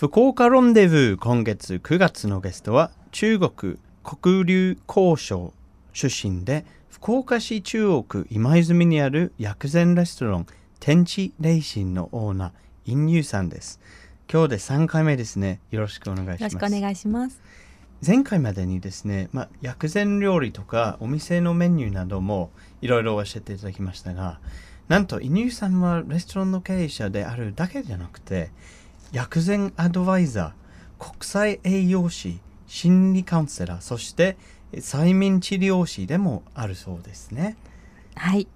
福岡ロンデブー今月9月のゲストは中国黒竜交渉出身で福岡市中央区今泉にある薬膳レストラン天地霊心のオーナーインユーさんです。今日で3回目ですね。よろしくお願いします。よろしくお願いします。前回までにですね、まあ、薬膳料理とかお店のメニューなどもいろいろ教えていただきましたがなんと、イニューさんはレストランの経営者であるだけじゃなくて、薬膳アドバイザー、国際栄養士、心理カウンセラー、そして催眠治療師でもあるそうですね。はい。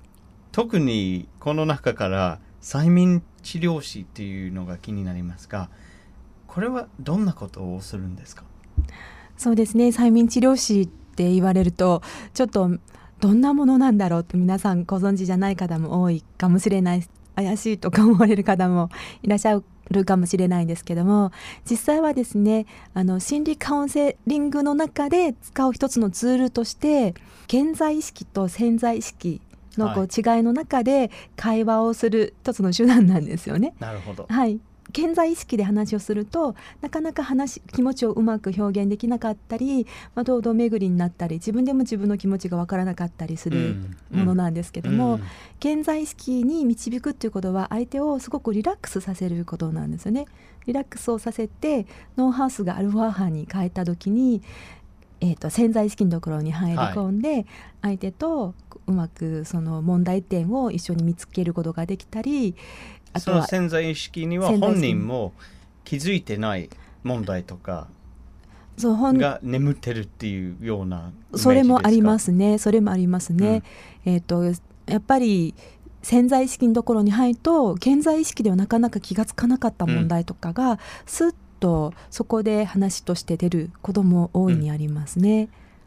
特にこの中から催眠治療師っていうのが気になりますが、これはどんなことをするんですか？そうですね、催眠治療師って言われると、ちょっとどんなものなんだろうって皆さんご存知じゃない方も多いかもしれない怪しいとか思われる方もいらっしゃるかもしれないんですけども実際はですねあの心理カウンセリングの中で使う一つのツールとして現在意識と潜在意識のこう違いの中で会話をする一つの手段なんですよね。なるほど、はい健在意識で話をするとなかなか話気持ちをうまく表現できなかったり、まあ、堂々巡りになったり自分でも自分の気持ちが分からなかったりするものなんですけども、うん。うん、健在意識に導くっていうことは相手をすごくリラックスさせることなんですよね。リラックスをさせてノンハウスがアルファ波に変えた時にえーと、潜在意識のところに入り込んで、はい、相手とうまくその問題点を一緒に見つけることができたりあとは潜在意識には本人も気づいてない問題とかが眠ってるっていうようなそれもありますね。それもありますね、うん、えっ、ー、とやっぱり潜在意識のところに入ると現在意識ではなかなか気が付かなかった問題とかが、うん、スッとそこで話として出ることも大いにありますね、うん、や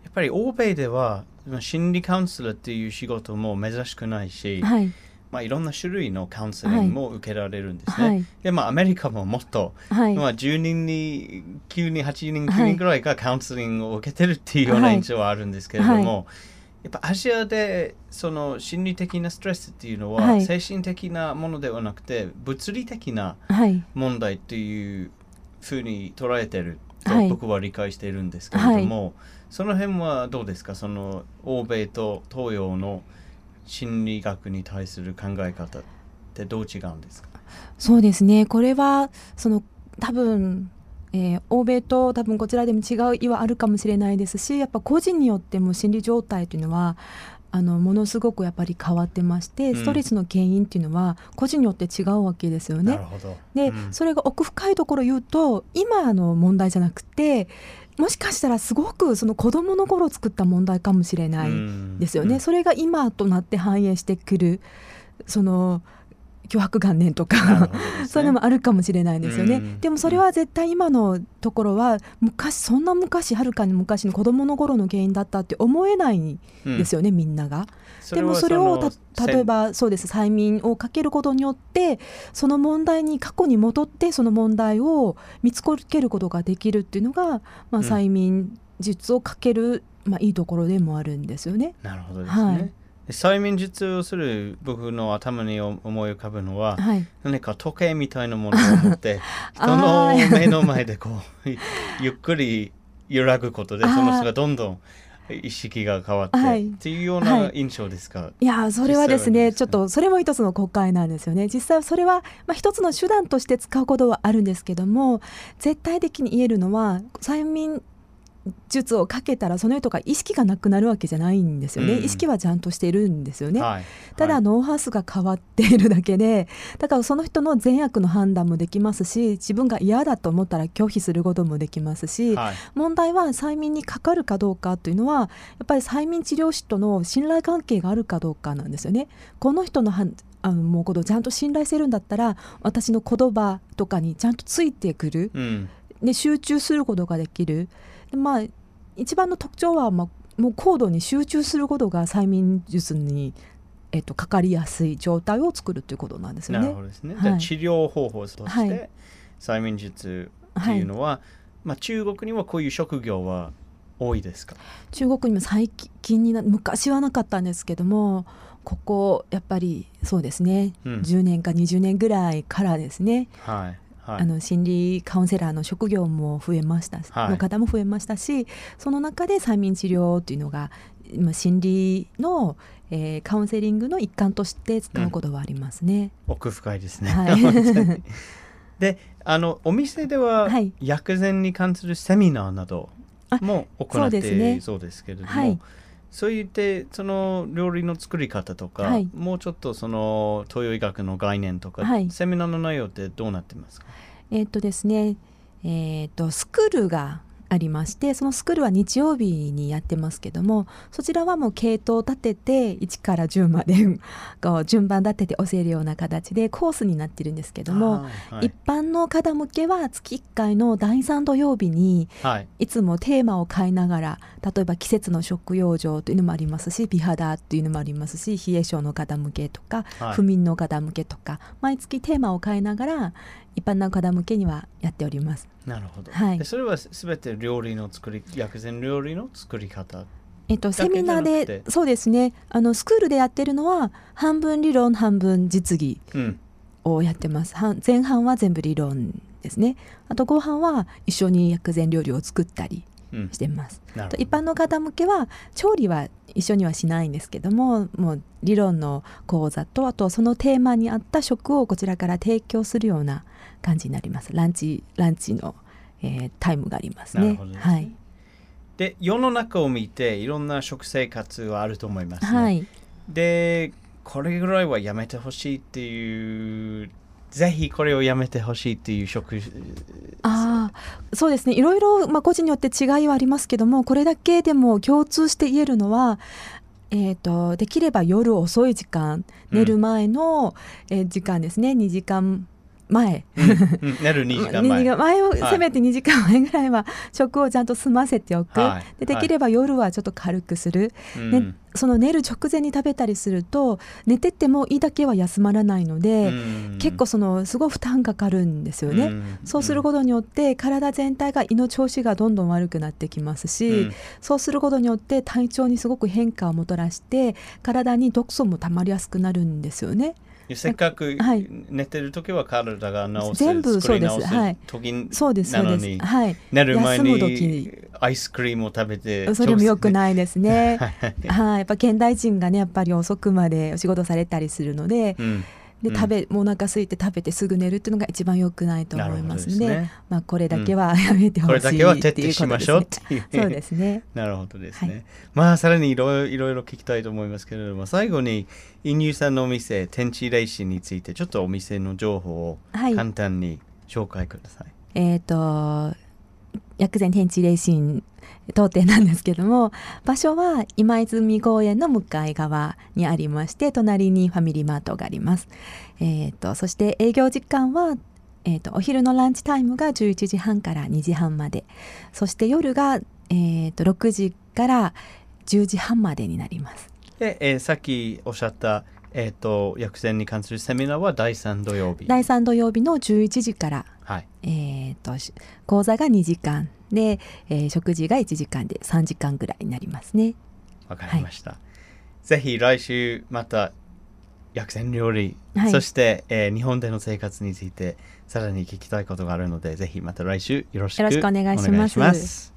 っぱり欧米では心理カウンセラーっていう仕事も珍しくないし、はいまあ、いろんな種類のカウンセリングも受けられるんですね。はい、で、まあ、アメリカももっと、はい、まあ、10人に9人、8人、9人ぐらいがカウンセリングを受けてるっていうような印象はあるんですけれども、はい、やっぱアジアでその心理的なストレスっていうのは、精神的なものではなくて物理的な問題っていうふうに捉えてると僕は理解しているんですけれども、その辺はどうですか？その欧米と東洋の心理学に対する考え方ってどう違うんですか？そうですね。これはその多分えー、欧米と多分こちらでも違う意はあるかもしれないですしやっぱ個人によっても心理状態というのはあのものすごくやっぱり変わってまして、ストレスの原因っていうのは個人によって違うわけですよね。で、うん、それが奥深いところ言うと今の問題じゃなくてもしかしたらすごくその子供の頃作った問題かもしれないですよね。うん、それが今となって反映してくるその脅迫元年とか、ね、そういうのもあるかもしれないですよね、うん、でもそれは絶対今のところは昔そんな昔はるかに昔の子供の頃の原因だったって思えないんですよね、うん、みんなが。でもそれを例えばそうです催眠をかけることによってその問題に過去に戻ってその問題を見つけることができるっていうのが、まあ、催眠術をかける、まあ、いいところでもあるんですよね。なるほどですね、はい催眠術をする僕の頭に思い浮かぶのは、はい、何か時計みたいなものを持って 人の目の前でこうゆっくり揺らぐことでその人がどんどん意識が変わって、はい、っていうような印象ですか、はい、いやそれはですねちょっとそれも一つの国会なんですよね。実際それは、まあ、一つの手段として使うことはあるんですけども絶対的に言えるのは催眠術をかけたらその人が意識がなくなるわけじゃないんですよね、うん、意識はちゃんとしているんですよね、はい、ただ、脳ハウスが変わっているだけでだからその人の善悪の判断もできますし自分が嫌だと思ったら拒否することもできますし、はい、問題は催眠にかかるかどうかというのはやっぱり催眠治療師との信頼関係があるかどうかなんですよね。この人のあのもうことをちゃんと信頼してるんだったら私の言葉とかにちゃんとついてくる、うん、で集中することができる。まあ一番の特徴は、まあ、もう高度に集中することが催眠術に、えっと、かかりやすい状態を作るということなんですよね。なるほどですね。はい、治療方法として、はい、催眠術っていうのは、はい、まあ、中国にはこういう職業は多いですか？中国にも最近にな昔はなかったんですけどもここやっぱりそうですね、うん、10年か20年ぐらいからですね。はいはい、あの心理カウンセラーの職業も増えました、はい、の方も増えましたしその中で催眠治療というのが心理の、えー、カウンセリングの一環として使うことはありますね。うん、奥深いですね。はい、であのお店では、薬膳に関するセミナーなども行ってい。そうですけれども。はいそう言ってその料理の作り方とか、はい、もうちょっとその東洋医学の概念とか、はい、セミナーの内容ってどうなってますか？えっとですねえーとスクールがありましてそのスクールは日曜日にやってますけどもそちらはもう系統を立てて1から10までこう順番立てて教えるような形でコースになってるんですけども、はい、一般の方向けは月1回の第3土曜日に、はい、いつもテーマを変えながら例えば季節の食用状というのもありますし美肌というのもありますし冷え性の方向けとか、はい、不眠の方向けとか毎月テーマを変えながら一般の方向けにはやっております。なるほど。はい、それはすべて料理の作り薬膳料理の作り方？えっと、セミナーでそうですね。あのスクールでやってるのは半分理論半分実技をやってます、うん、前半は全部理論ですね。あと後半は一緒に薬膳料理を作ったりしてます、うん、一般の方向けは調理は一緒にはしないんですけどももう理論の講座とあとそのテーマに合った食をこちらから提供するような感じになります。ランチランチの、えー、タイムがありますね。ね。はい、で世の中を見ていろんな食生活はあると思います、ね、はい、でこれぐらいはやめてほしいっていうぜひこれをやめてほしいっていう食そうですね。いろいろ、まあ、個人によって違いはありますけどもこれだけでも共通して言えるのはえーと、できれば夜遅い時間寝る前の、え時間ですね。2時間前、寝る2時間前。前をせめて2時間前ぐらいは食をちゃんと済ませておく、はい、でできれば夜はちょっと軽くする、はい、その寝る直前に食べたりすると寝てても胃だけは休まらないので、結構そのすごい負担かかるんですよね、そうすることによって体全体が胃の調子がどんどん悪くなってきますし、そうすることによって体調にすごく変化をもたらして体に毒素もたまりやすくなるんですよね。せっかく寝てる時は体が治す全部そうです。はい。そうですそうです。はい。寝る前にアイスクリームを食べてそれも良くないですね。はい。やっぱ現代人がねやっぱり遅くまでお仕事されたりするので。うんで食べ、もうお腹空いて食べてすぐ寝るっていうのが一番良くないと思いますので、ね、まあ、これだけはやめてほしい、うん、これだけは徹底しましょうっていう、そうですね。なるほどですね、はい、まあさらにいろいろ聞きたいと思いますけれども最後にイニューさんのお店天地レイシンについてちょっとお店の情報を簡単に紹介ください、はい、えっ、ー、と薬膳天地レイシン当店なんですけども場所は今泉公園の向かい側にありまして隣にファミリーマートがあります、えーと、そして営業時間は、えーと、お昼のランチタイムが11時半から2時半まで。そして夜が、えーと、6時から10時半までになります。で、えー、さっきおっしゃったえーと、薬膳に関するセミナーは第3土曜日第3土曜日の11時から、はい、えーと講座が2時間で、えー、食事が1時間で3時間ぐらいになりますね。わかりました。はい、ぜひ来週また薬膳料理、はい、そして、えー、日本での生活についてさらに聞きたいことがあるのでぜひまた来週よろしくお願いします。